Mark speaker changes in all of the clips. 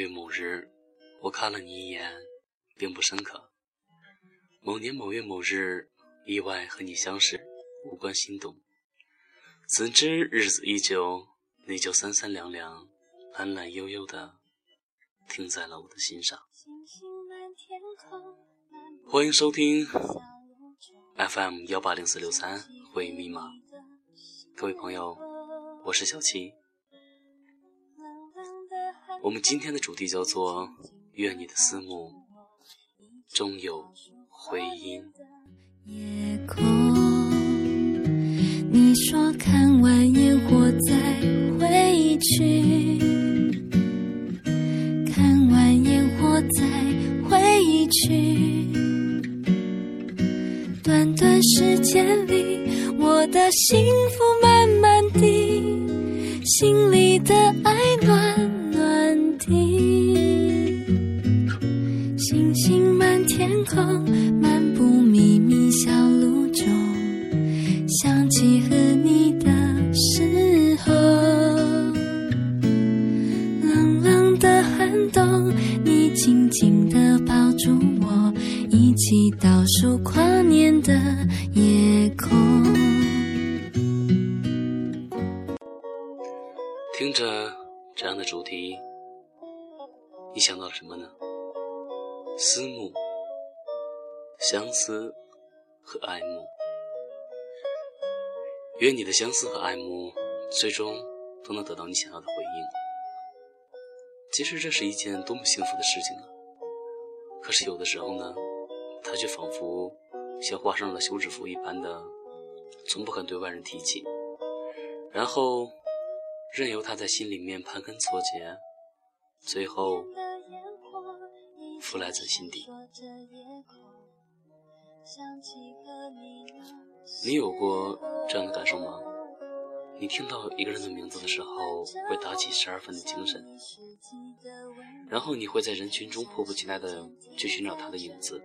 Speaker 1: 月某日，我看了你一眼，并不深刻。某年某月某日，意外和你相识，无关心动。怎知日子一久，你就三三两两，懒懒悠悠的停在了我的心上。欢迎收听 FM 幺八零四六三回忆密码，各位朋友，我是小七。我们今天的主题叫做“愿你的思慕终有回音”。
Speaker 2: 夜空，你说看完烟火再回去，天空，漫步秘密小路中，想起和你的时候，冷冷的寒冬，你紧紧地抱住我，一起倒数跨年的夜空。
Speaker 1: 听着这样的主题，你想到了什么呢？思慕、相思和爱慕。愿你的相思和爱慕最终都能得到你想要的回应。其实这是一件多么幸福的事情啊！可是有的时候呢，它却仿佛像画上了休止符一般的，从不肯对外人提起，然后任由它在心里面盘根错节，最后腐烂在心底。你有过这样的感受吗？你听到一个人的名字的时候，会打起十二分的精神，然后你会在人群中迫不及待的去寻找他的影子。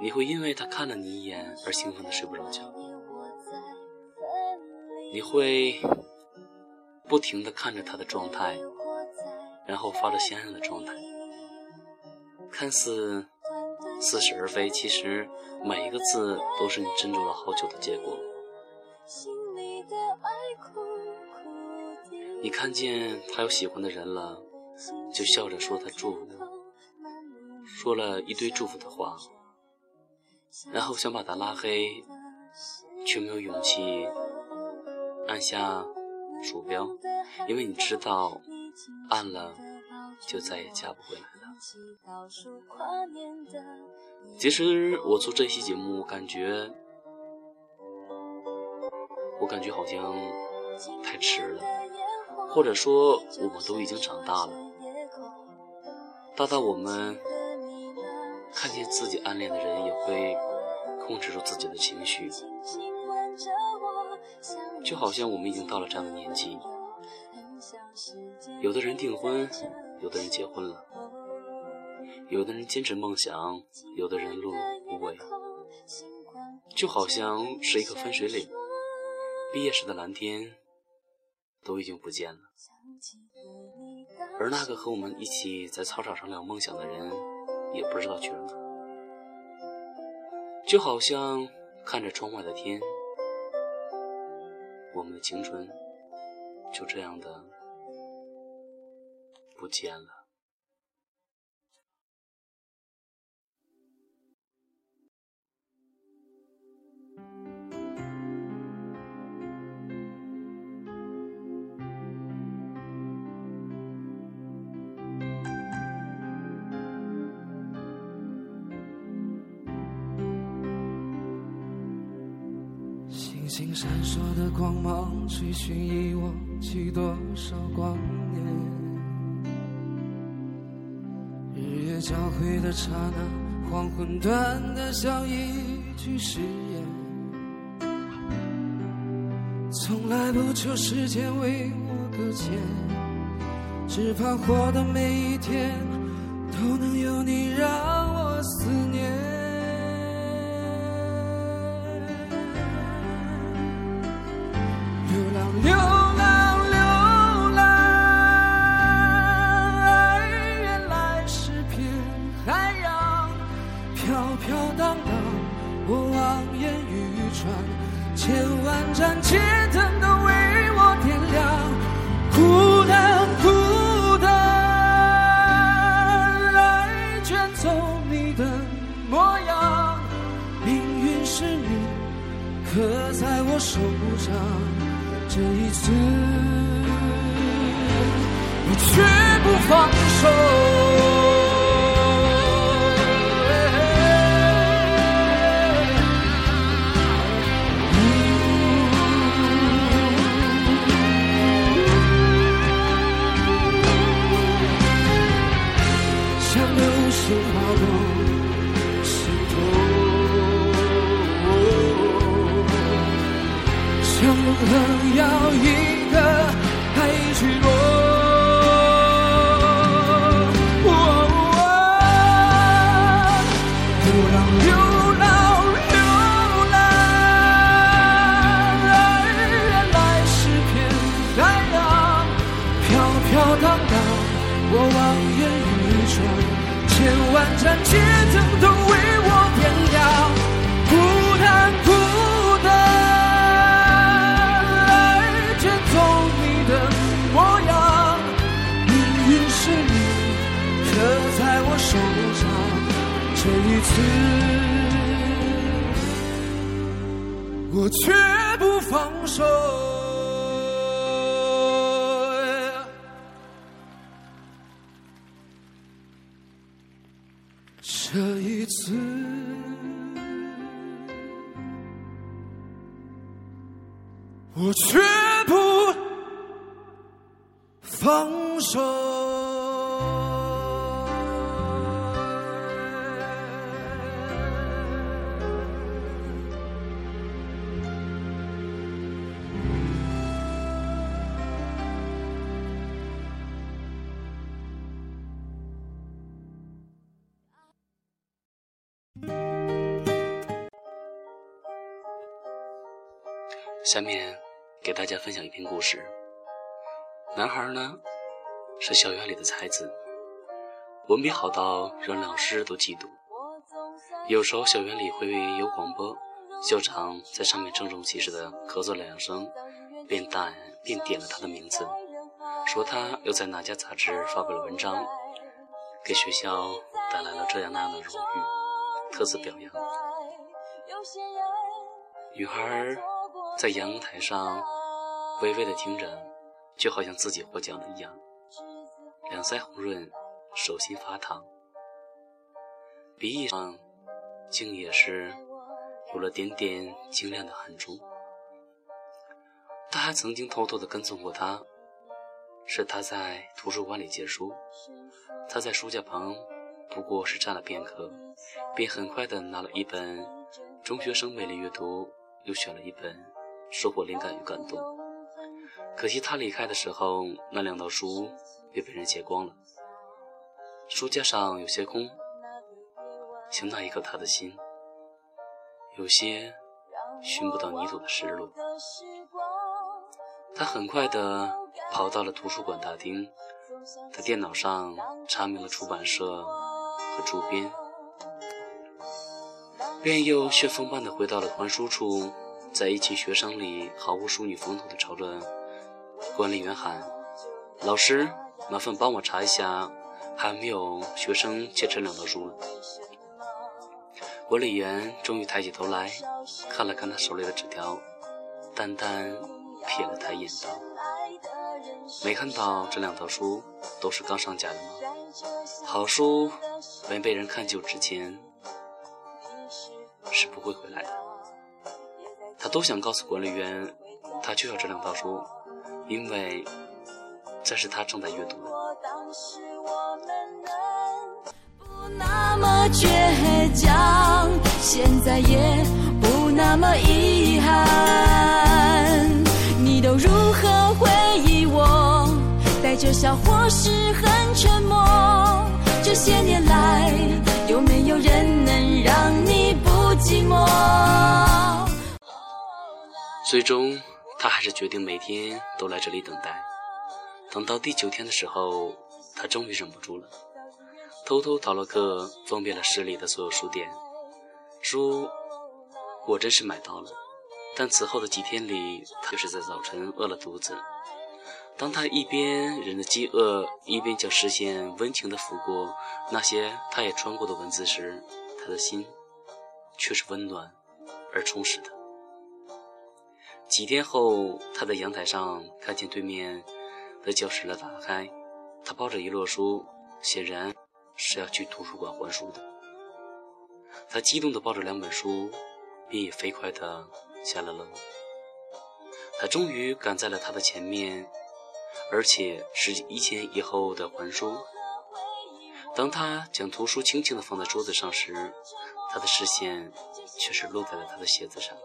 Speaker 1: 你会因为他看了你一眼而兴奋的睡不着觉。你会不停的看着他的状态，然后发着鲜艳的状态，看似似是而非，其实每一个字都是你斟酌了好久的结果。你看见他有喜欢的人了，就笑着说他祝福，说了一堆祝福的话，然后想把他拉黑，却没有勇气按下鼠标，因为你知道，按了就再也加不回来了。其实我做这期节目，感觉，我感觉好像太迟了。或者说，我们都已经长大了，大到我们看见自己暗恋的人，也会控制住自己的情绪，就好像我们已经到了这样的年纪。有的人订婚，有的人结婚了，有的人坚持梦想，有的人碌碌无为，就好像是一个分水岭，毕业时的蓝天。都已经不见了，而那个和我们一起在操场上聊梦想的人，也不知道去了哪。就好像看着窗外的天，我们的青春就这样的不见了。
Speaker 3: 闪烁的光芒，追寻遗忘去多少光年。日月交汇的刹那，黄昏短的像一句誓言。从来不求时间为我搁浅，只盼活的每一天都能有你让模样。命运是你刻在我手掌，这一次我绝不放手。千万盏街灯都为我点亮。孤单，孤单，来卷走你的模样。命运是你刻在我手掌，这一次我绝不放手。我绝不放手。
Speaker 1: 下面给大家分享一篇故事。男孩呢是校园里的才子，文笔好到让老师都嫉妒。有时候校园里会有广播，校长在上面郑重其事的咳嗽两声，便带便点了他的名字，说他又在哪家杂志发表了文章，给学校带来了这样那样的荣誉，特此表扬。女孩在阳台上微微的听着，就好像自己获奖了一样，两腮红润，手心发烫，鼻翼上竟也是有了点点晶亮的汗珠。他还曾经偷偷的跟踪过他，是他在图书馆里借书，他在书架旁不过是站了片刻，便很快的拿了一本中学生魅力阅读，又选了一本。收获灵感与感动。可惜他离开的时候，那两套书也被人借光了。书架上有些空，像那一刻他的心，有些寻不到泥土的失落。他很快地跑到了图书馆大厅，在电脑上查明了出版社和主编，便又旋风般地回到了还书处。在一群学生里，毫无淑女风头的朝着管理员喊：“老师，麻烦帮我查一下，还没有学生借这两套书？”管理员终于抬起头来，看了看他手里的纸条，淡淡瞥了他一眼，道：“没看到这两套书都是刚上架的吗？好书没被人看就之前，是不会回来的。”他都想告诉管理员，他就要这两套书，因为这是他正在阅读的。
Speaker 2: 不那么倔强，现在也不那么遗憾。你都如何回忆我？带着笑或是很沉默？这些年来，有没有人能让你不寂寞？
Speaker 1: 最终，他还是决定每天都来这里等待。等到第九天的时候，他终于忍不住了，偷偷逃了课，封闭了市里的所有书店，书果真是买到了，但此后的几天里，他就是在早晨饿了肚子。当他一边忍着饥饿，一边将视线温情地抚过那些他也穿过的文字时，他的心却是温暖而充实的。几天后，他在阳台上看见对面的教室门打开，他抱着一摞书，显然是要去图书馆还书的。他激动地抱着两本书，便也飞快地下了楼。他终于赶在了他的前面。而且是一前一后的还书。当他将图书轻轻地放在桌子上时，他的视线却是落在了他的鞋子上，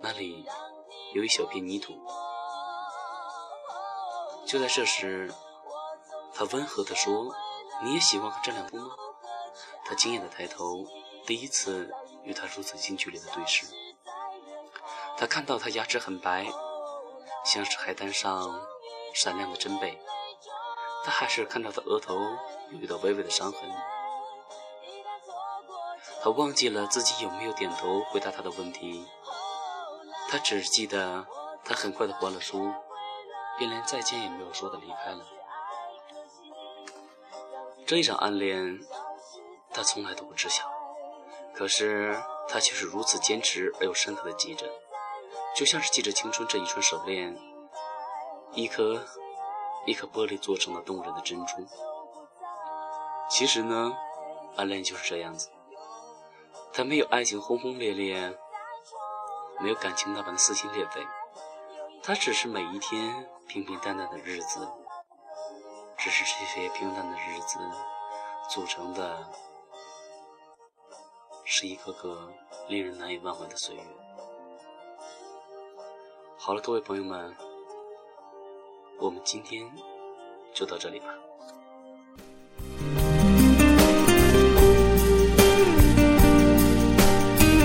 Speaker 1: 那里有一小片泥土。就在这时，他温和地说：“你也喜欢这两部吗？”他惊讶地抬头，第一次与他如此近距离的对视。他看到他牙齿很白，像是海滩上。闪亮的珍贝，他还是看到他额头有一道微微的伤痕。他忘记了自己有没有点头回答他的问题，他只记得他很快的还了书，便连再见也没有说的离开了。这一场暗恋，他从来都不知晓，可是他却是如此坚持而又深刻的记着，就像是记着青春这一串手链。一颗一颗玻璃做成了动人的珍珠。其实呢，暗恋就是这样子，它没有爱情轰轰烈烈，没有感情那般的撕心裂肺，它只是每一天平平淡淡的日子，只是这些平淡的日子组成的，是一个个令人难以忘怀的岁月。好了，各位朋友们。我们今天就到这里吧。